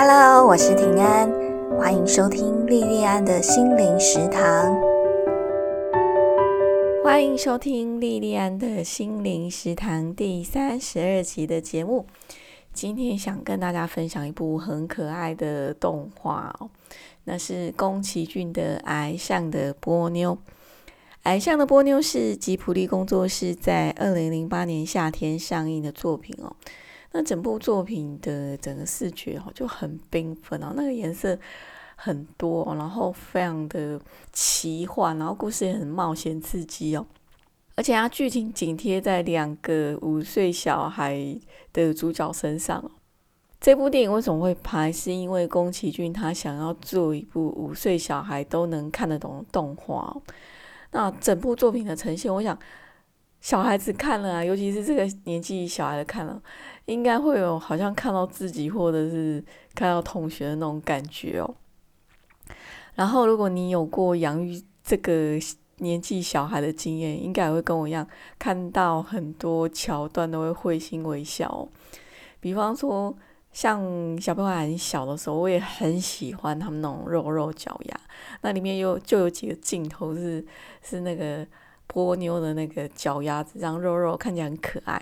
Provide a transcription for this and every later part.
Hello，我是平安，欢迎收听莉莉安的心灵食堂。欢迎收听莉莉安的心灵食堂第三十二集的节目。今天想跟大家分享一部很可爱的动画哦，那是宫崎骏的《矮象的波妞》。《矮象的波妞》是吉普力工作室在二零零八年夏天上映的作品哦。那整部作品的整个视觉哦就很缤纷哦，那个颜色很多，然后非常的奇幻，然后故事也很冒险刺激哦。而且它剧情紧贴在两个五岁小孩的主角身上。这部电影为什么会拍？是因为宫崎骏他想要做一部五岁小孩都能看得懂的动画。那整部作品的呈现，我想小孩子看了啊，尤其是这个年纪小孩的看了。应该会有好像看到自己或者是看到同学的那种感觉哦。然后，如果你有过养育这个年纪小孩的经验，应该也会跟我一样，看到很多桥段都会会心微笑。比方说，像小朋友很小的时候，我也很喜欢他们那种肉肉脚丫。那里面有就有几个镜头是是那个波妞的那个脚丫子，让肉肉看起来很可爱。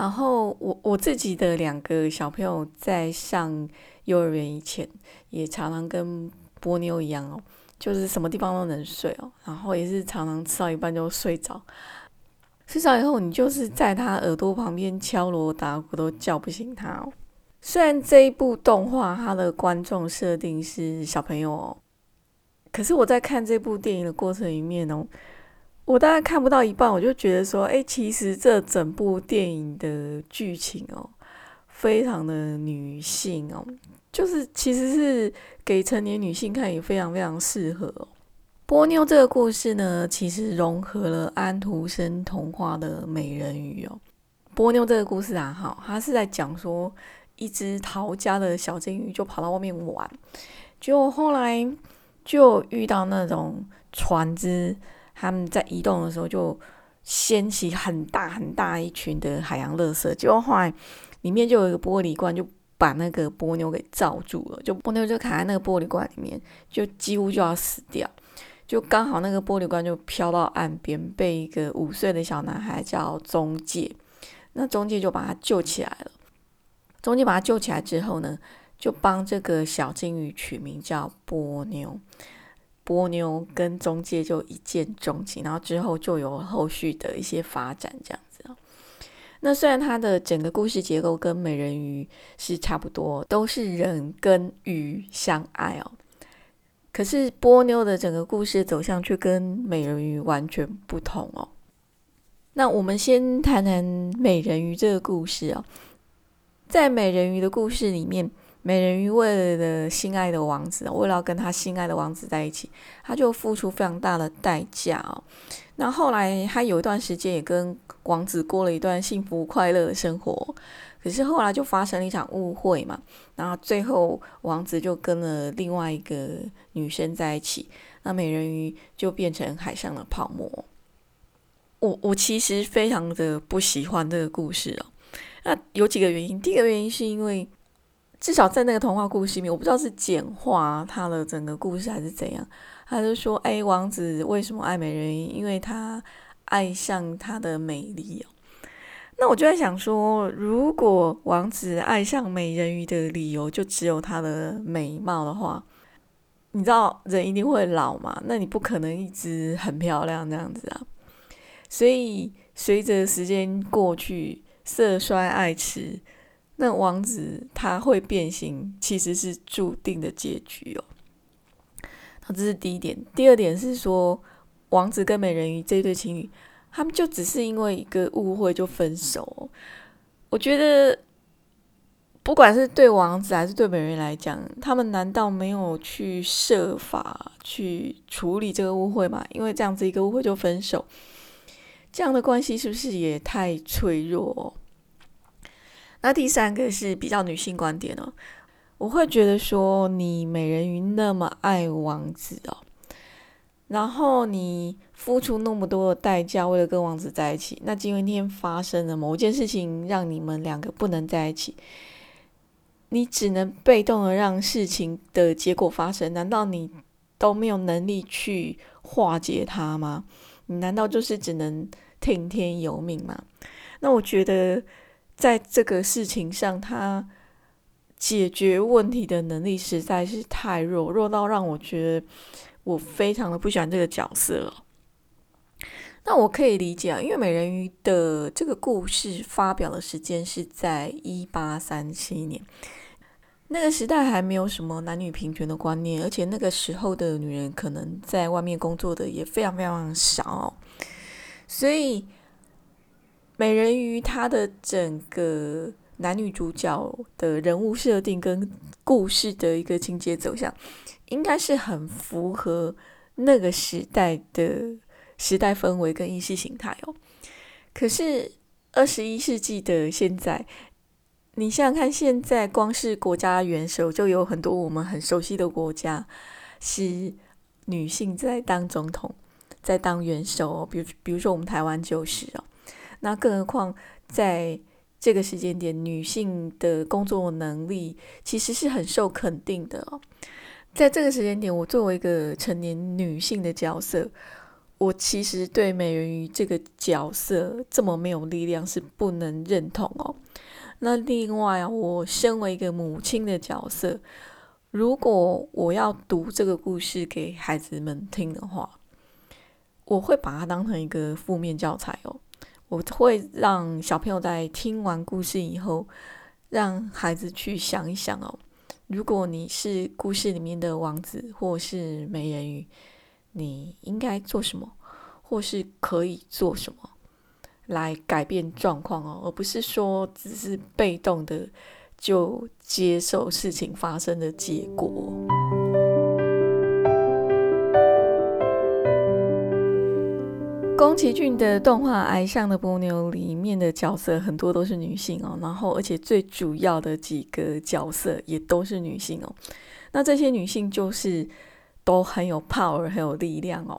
然后我我自己的两个小朋友在上幼儿园以前，也常常跟波妞一样哦，就是什么地方都能睡哦，然后也是常常吃到一半就睡着，睡着以后你就是在他耳朵旁边敲锣打鼓都叫不醒他哦。虽然这一部动画它的观众设定是小朋友哦，可是我在看这部电影的过程里面哦。我大概看不到一半，我就觉得说，哎，其实这整部电影的剧情哦，非常的女性哦，就是其实是给成年女性看也非常非常适合。波妞这个故事呢，其实融合了安徒生童话的美人鱼哦。波妞这个故事啊，哈，它是在讲说一只逃家的小金鱼就跑到外面玩，结果后来就遇到那种船只。他们在移动的时候，就掀起很大很大一群的海洋垃圾，结果后来里面就有一个玻璃罐，就把那个波妞给罩住了，就波妞就卡在那个玻璃罐里面，就几乎就要死掉。就刚好那个玻璃罐就飘到岸边，被一个五岁的小男孩叫中介，那中介就把他救起来了。中介把他救起来之后呢，就帮这个小金鱼取名叫波妞。波妞跟中介就一见钟情，然后之后就有后续的一些发展，这样子那虽然它的整个故事结构跟美人鱼是差不多，都是人跟鱼相爱哦，可是波妞的整个故事走向却跟美人鱼完全不同哦。那我们先谈谈美人鱼这个故事哦，在美人鱼的故事里面。美人鱼为了心爱的王子，为了要跟他心爱的王子在一起，他就付出非常大的代价哦。那后来他有一段时间也跟王子过了一段幸福快乐的生活，可是后来就发生了一场误会嘛。然后最后王子就跟了另外一个女生在一起，那美人鱼就变成海上的泡沫。我我其实非常的不喜欢这个故事哦。那有几个原因，第一个原因是因为。至少在那个童话故事里面，我不知道是简化他的整个故事还是怎样。他就说：“哎，王子为什么爱美人鱼？因为他爱上她的美丽哦。”那我就在想说，如果王子爱上美人鱼的理由就只有她的美貌的话，你知道人一定会老嘛？那你不可能一直很漂亮这样子啊。所以随着时间过去，色衰爱弛。那王子他会变形，其实是注定的结局哦。好这是第一点。第二点是说，王子跟美人鱼这对情侣，他们就只是因为一个误会就分手。我觉得，不管是对王子还是对美人鱼来讲，他们难道没有去设法去处理这个误会吗？因为这样子一个误会就分手，这样的关系是不是也太脆弱？那第三个是比较女性观点哦，我会觉得说，你美人鱼那么爱王子哦，然后你付出那么多的代价为了跟王子在一起，那今天发生了某件事情让你们两个不能在一起，你只能被动的让事情的结果发生？难道你都没有能力去化解它吗？你难道就是只能听天由命吗？那我觉得，在这个事情上，他解决问题的能力实在是太弱，弱到让我觉得我非常的不喜欢这个角色。那我可以理解啊，因为美人鱼的这个故事发表的时间是在一八三七年。那个时代还没有什么男女平权的观念，而且那个时候的女人可能在外面工作的也非常非常少，所以美人鱼她的整个男女主角的人物设定跟故事的一个情节走向，应该是很符合那个时代的时代氛围跟意识形态哦。可是二十一世纪的现在。你想想看，现在光是国家元首就有很多我们很熟悉的国家是女性在当总统，在当元首哦。比如，比如说我们台湾就是哦。那更何况在这个时间点，女性的工作能力其实是很受肯定的哦。在这个时间点，我作为一个成年女性的角色，我其实对美人鱼这个角色这么没有力量是不能认同哦。那另外啊，我身为一个母亲的角色，如果我要读这个故事给孩子们听的话，我会把它当成一个负面教材哦。我会让小朋友在听完故事以后，让孩子去想一想哦，如果你是故事里面的王子或是美人鱼，你应该做什么，或是可以做什么？来改变状况哦，而不是说只是被动的就接受事情发生的结果。宫崎骏的动画《爱上的波妞》里面的角色很多都是女性哦，然后而且最主要的几个角色也都是女性哦。那这些女性就是都很有 power，很有力量哦。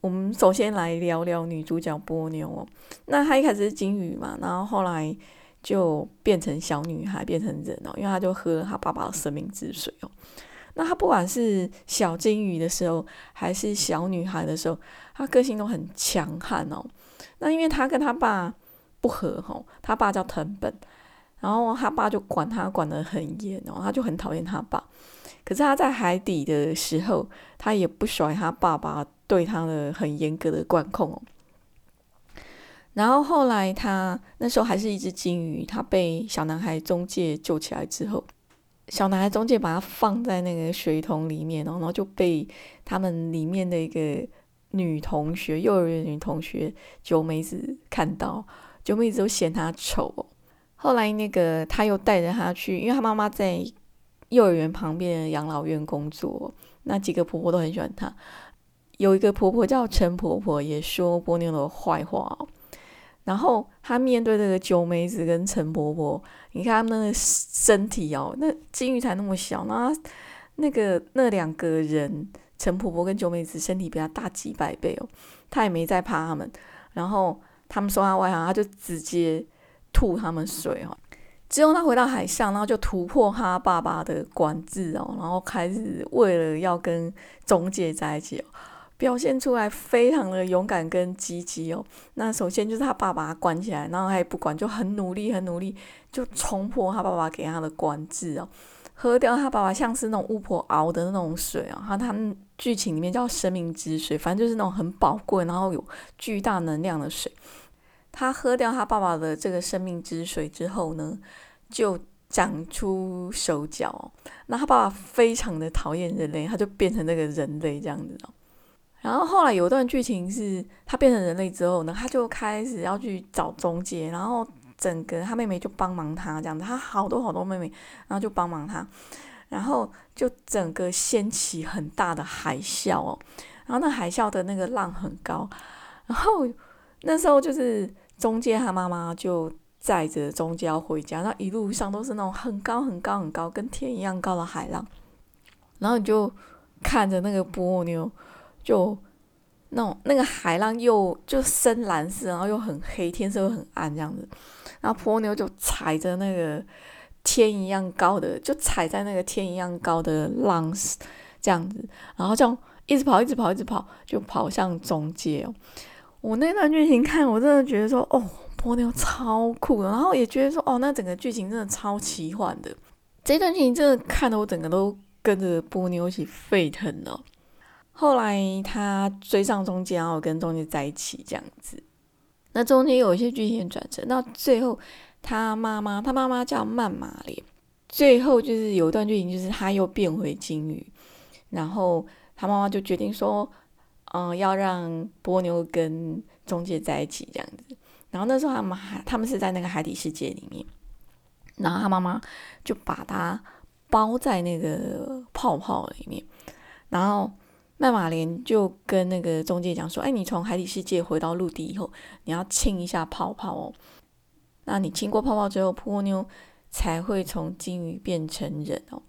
我们首先来聊聊女主角波妞哦。那她一开始是金鱼嘛，然后后来就变成小女孩，变成人哦，因为她就喝了她爸爸的生命之水哦。那他不管是小金鱼的时候，还是小女孩的时候，他个性都很强悍哦。那因为他跟他爸不和吼，他爸叫藤本，然后他爸就管他管得很严哦，他就很讨厌他爸。可是他在海底的时候，他也不甩他爸爸。对他的很严格的管控哦，然后后来他那时候还是一只金鱼，他被小男孩中介救起来之后，小男孩中介把他放在那个水桶里面哦，然后就被他们里面的一个女同学，幼儿园女同学九妹子看到，九妹子都嫌他丑。后来那个他又带着他去，因为他妈妈在幼儿园旁边的养老院工作，那几个婆婆都很喜欢他。有一个婆婆叫陈婆婆，也说波妞的坏话。然后他面对这个九美子跟陈婆婆，你看他们的身体哦，那金鱼才那么小，那那个那两个人，陈婆婆跟九美子身体比他大几百倍哦，他也没在怕他们。然后他们说他外行，他就直接吐他们水哦。之后他回到海上，然后就突破他爸爸的管制哦，然后开始为了要跟中介在一起哦。表现出来非常的勇敢跟积极哦。那首先就是他爸爸关起来，然后他也不管，就很努力很努力，就冲破他爸爸给他的管制哦，喝掉他爸爸像是那种巫婆熬的那种水啊。他他们剧情里面叫生命之水，反正就是那种很宝贵，然后有巨大能量的水。他喝掉他爸爸的这个生命之水之后呢，就长出手脚。那他爸爸非常的讨厌人类，他就变成那个人类这样子哦。然后后来有一段剧情是，他变成人类之后呢，他就开始要去找中介，然后整个他妹妹就帮忙他这样子，他好多好多妹妹，然后就帮忙他，然后就整个掀起很大的海啸哦，然后那海啸的那个浪很高，然后那时候就是中介他妈妈就载着中介要回家，那一路上都是那种很高很高很高，跟天一样高的海浪，然后你就看着那个波妞。就那种那个海浪又就深蓝色，然后又很黑，天色又很暗这样子。然后波妞就踩着那个天一样高的，就踩在那个天一样高的浪这样子，然后这样一直跑，一直跑，一直跑，就跑向中介哦。我那段剧情看，我真的觉得说，哦，波妞超酷的，然后也觉得说，哦，那整个剧情真的超奇幻的。这段剧情真的看得我整个都跟着波妞一起沸腾了。后来他追上中介，然后跟中介在一起这样子。那中间有一些剧情转折，到最后他妈妈，他妈妈叫曼玛莲，最后就是有一段剧情，就是他又变回金鱼，然后他妈妈就决定说，嗯，要让波妞跟中介在一起这样子。然后那时候他们还，他们是在那个海底世界里面，然后他妈妈就把他包在那个泡泡里面，然后。麦马莲就跟那个中介讲说：“哎，你从海底世界回到陆地以后，你要亲一下泡泡哦。那你亲过泡泡之后，波妞才会从金鱼变成人哦。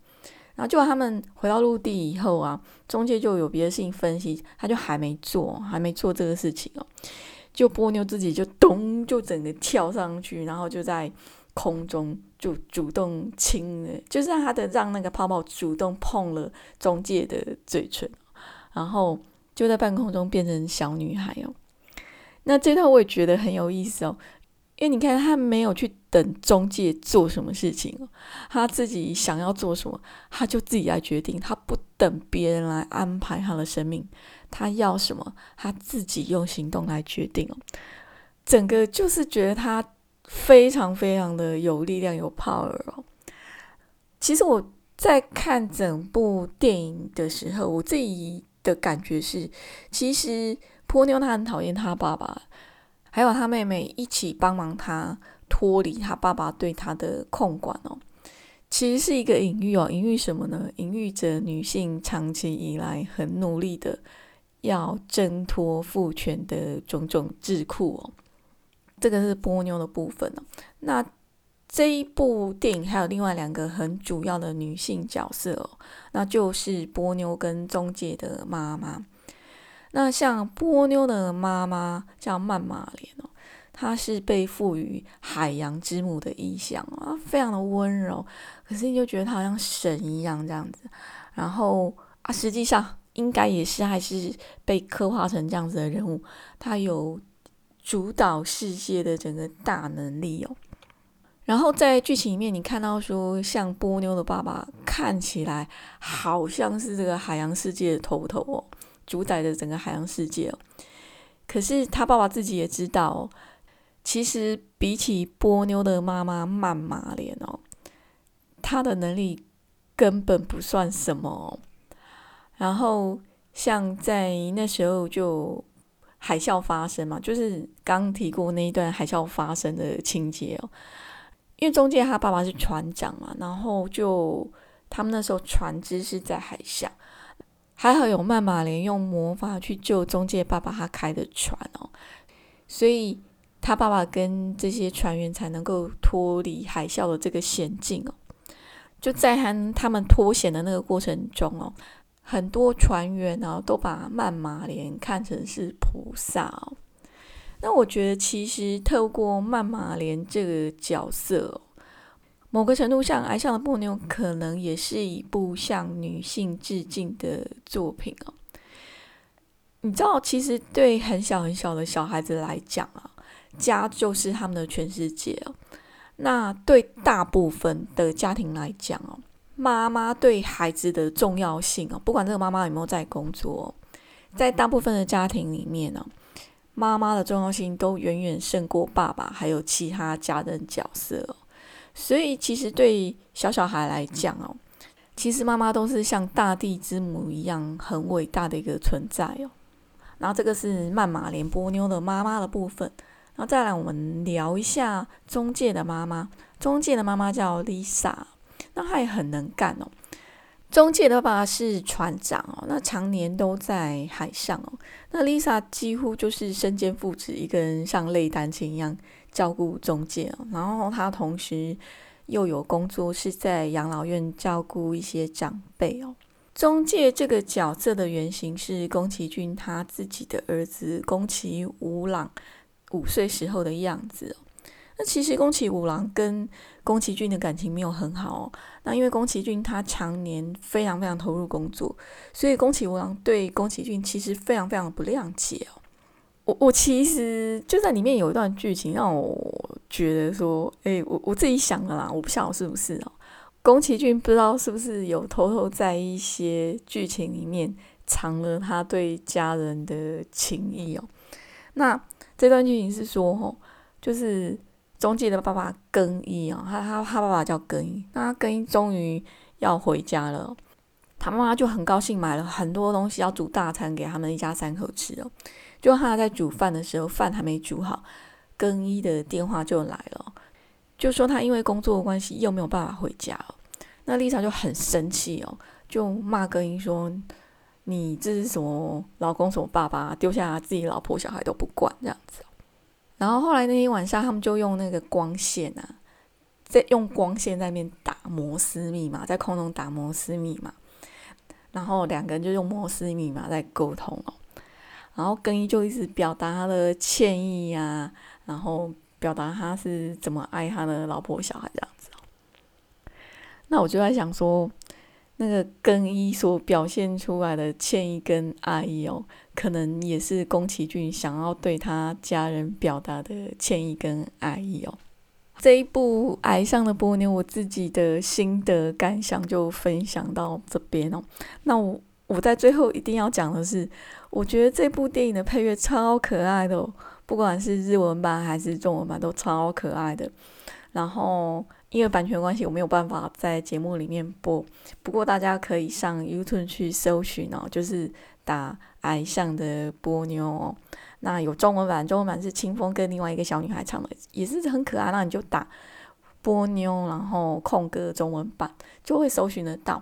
然后就他们回到陆地以后啊，中介就有别的事情分析，他就还没做，还没做这个事情哦。就波妞自己就咚，就整个跳上去，然后就在空中就主动亲了，就是让他的让那个泡泡主动碰了中介的嘴唇。”然后就在半空中变成小女孩哦，那这段我也觉得很有意思哦，因为你看他没有去等中介做什么事情哦，他自己想要做什么，他就自己来决定，他不等别人来安排他的生命，他要什么，他自己用行动来决定哦，整个就是觉得他非常非常的有力量有 power 哦。其实我在看整部电影的时候，我自己。的感觉是，其实波妞她很讨厌她爸爸，还有她妹妹一起帮忙她脱离她爸爸对她的控管哦。其实是一个隐喻哦，隐喻什么呢？隐喻着女性长期以来很努力的要挣脱父权的种种桎梏哦。这个是波妞的部分哦。那这一部电影还有另外两个很主要的女性角色哦，那就是波妞跟中介的妈妈。那像波妞的妈妈叫曼玛莲哦，她是被赋予海洋之母的意象啊，非常的温柔，可是你就觉得她好像神一样这样子。然后啊，实际上应该也是还是被刻画成这样子的人物，她有主导世界的整个大能力哦。然后在剧情里面，你看到说，像波妞的爸爸看起来好像是这个海洋世界的头头哦，主宰着整个海洋世界哦。可是他爸爸自己也知道，其实比起波妞的妈妈曼玛莲哦，他的能力根本不算什么。然后像在那时候就海啸发生嘛，就是刚提过那一段海啸发生的情节哦。因为中介他爸爸是船长嘛，然后就他们那时候船只是在海上，还好有曼玛莲用魔法去救中介爸爸他开的船哦，所以他爸爸跟这些船员才能够脱离海啸的这个险境哦。就在他他们脱险的那个过程中哦，很多船员呢都把曼玛莲看成是菩萨哦。那我觉得，其实透过曼玛莲这个角色，某个程度上，《爱上了波妞》可能也是一部向女性致敬的作品哦。你知道，其实对很小很小的小孩子来讲啊，家就是他们的全世界哦。那对大部分的家庭来讲哦，妈妈对孩子的重要性哦，不管这个妈妈有没有在工作，在大部分的家庭里面呢。妈妈的重要性都远远胜过爸爸，还有其他家人角色哦。所以其实对小小孩来讲哦，其实妈妈都是像大地之母一样很伟大的一个存在哦。然后这个是曼玛连波妞的妈妈的部分。然后再来我们聊一下中介的妈妈。中介的妈妈叫 Lisa，那她也很能干哦。中介的爸爸是船长哦，那常年都在海上哦。那 Lisa 几乎就是身兼父职，一个人像累单亲一样照顾中介哦。然后他同时又有工作，是在养老院照顾一些长辈哦。中介这个角色的原型是宫崎骏他自己的儿子宫崎吾朗五岁时候的样子哦。那其实宫崎五郎跟宫崎骏的感情没有很好哦。那因为宫崎骏他常年非常非常投入工作，所以宫崎五郎对宫崎骏其实非常非常的不谅解哦。我我其实就在里面有一段剧情让我觉得说，哎，我我自己想的啦，我不晓得是不是哦。宫崎骏不知道是不是有偷偷在一些剧情里面藏了他对家人的情谊哦。那这段剧情是说，吼，就是中介的爸爸更一哦，他他他爸爸叫更一，那更一终于要回家了，他妈妈就很高兴，买了很多东西要煮大餐给他们一家三口吃哦。就他在煮饭的时候，饭还没煮好，更一的电话就来了。就说他因为工作的关系又没有办法回家了，那丽莎就很生气哦，就骂更衣说：“你这是什么老公什么爸爸，丢下自己老婆小孩都不管这样子。”然后后来那天晚上，他们就用那个光线啊，在用光线在那边打摩斯密码，在空中打摩斯密码，然后两个人就用摩斯密码在沟通哦。然后更衣就一直表达他的歉意呀，然后。表达他是怎么爱他的老婆小孩这样子那我就在想说，那个更衣所表现出来的歉意跟爱意哦，可能也是宫崎骏想要对他家人表达的歉意跟爱意哦。这一部《爱上的波妞》，我自己的心得感想就分享到这边哦。那我我在最后一定要讲的是，我觉得这部电影的配乐超可爱的。不管是日文版还是中文版都超可爱的，然后因为版权关系，我没有办法在节目里面播。不过大家可以上 YouTube 去搜寻哦，就是打“矮上的波妞”哦。那有中文版，中文版是清风跟另外一个小女孩唱的，也是很可爱。那你就打“波妞”，然后空格中文版就会搜寻得到。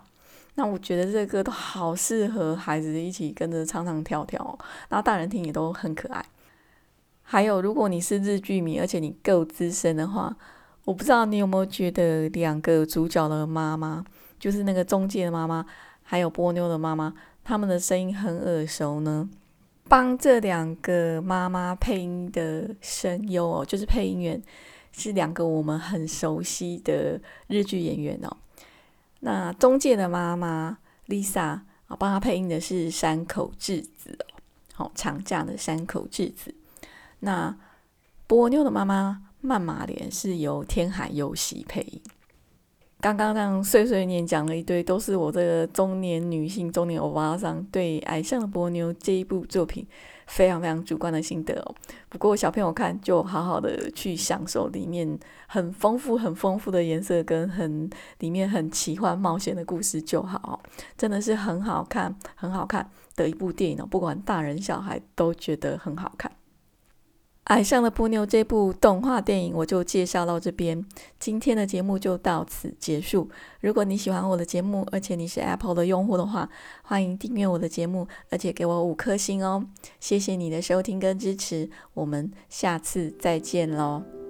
那我觉得这个歌都好适合孩子一起跟着唱唱跳跳，然后大人听也都很可爱。还有，如果你是日剧迷，而且你够资深的话，我不知道你有没有觉得两个主角的妈妈，就是那个中介的妈妈，还有波妞的妈妈，他们的声音很耳熟呢？帮这两个妈妈配音的声优哦，就是配音员，是两个我们很熟悉的日剧演员哦。那中介的妈妈 Lisa 啊，帮她配音的是山口智子哦，好长假的山口智子。那波妞的妈妈曼玛莲是由天海佑希配音。刚刚这样碎碎念讲了一堆，都是我这个中年女性、中年欧巴桑对《矮上的波妞》这一部作品非常非常主观的心得哦。不过小朋友看就好好的去享受里面很丰富、很丰富的颜色跟很里面很奇幻冒险的故事就好，真的是很好看、很好看的一部电影哦。不管大人小孩都觉得很好看。爱上的波妞这部动画电影，我就介绍到这边。今天的节目就到此结束。如果你喜欢我的节目，而且你是 Apple 的用户的话，欢迎订阅我的节目，而且给我五颗星哦。谢谢你的收听跟支持，我们下次再见喽。